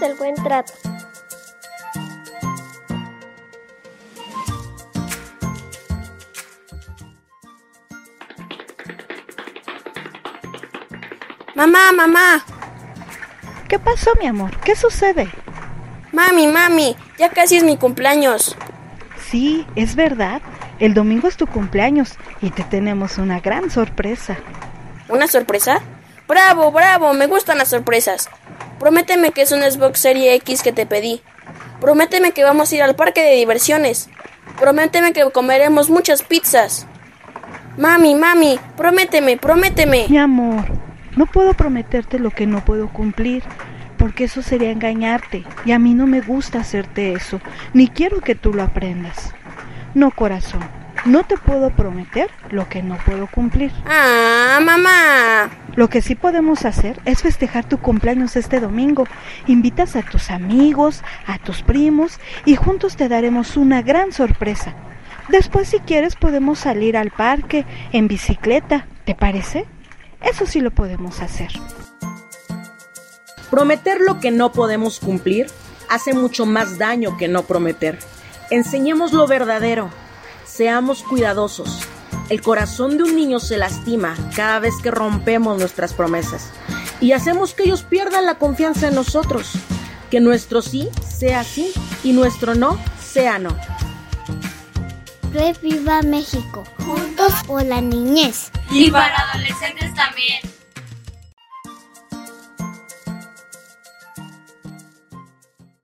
Del buen trato. Mamá, mamá. ¿Qué pasó, mi amor? ¿Qué sucede? Mami, mami, ya casi es mi cumpleaños. Sí, es verdad. El domingo es tu cumpleaños y te tenemos una gran sorpresa. ¿Una sorpresa? Bravo, bravo, me gustan las sorpresas. Prométeme que es un Xbox Serie X que te pedí. Prométeme que vamos a ir al parque de diversiones. Prométeme que comeremos muchas pizzas. Mami, mami, prométeme, prométeme. Mi amor, no puedo prometerte lo que no puedo cumplir, porque eso sería engañarte, y a mí no me gusta hacerte eso, ni quiero que tú lo aprendas. No, corazón, no te puedo prometer lo que no puedo cumplir. Ah, mamá. Lo que sí podemos hacer es festejar tu cumpleaños este domingo. Invitas a tus amigos, a tus primos y juntos te daremos una gran sorpresa. Después si quieres podemos salir al parque en bicicleta. ¿Te parece? Eso sí lo podemos hacer. Prometer lo que no podemos cumplir hace mucho más daño que no prometer. Enseñemos lo verdadero. Seamos cuidadosos. El corazón de un niño se lastima cada vez que rompemos nuestras promesas y hacemos que ellos pierdan la confianza en nosotros. Que nuestro sí sea sí y nuestro no sea no. Reviva México. Juntos por la niñez. Y para adolescentes también.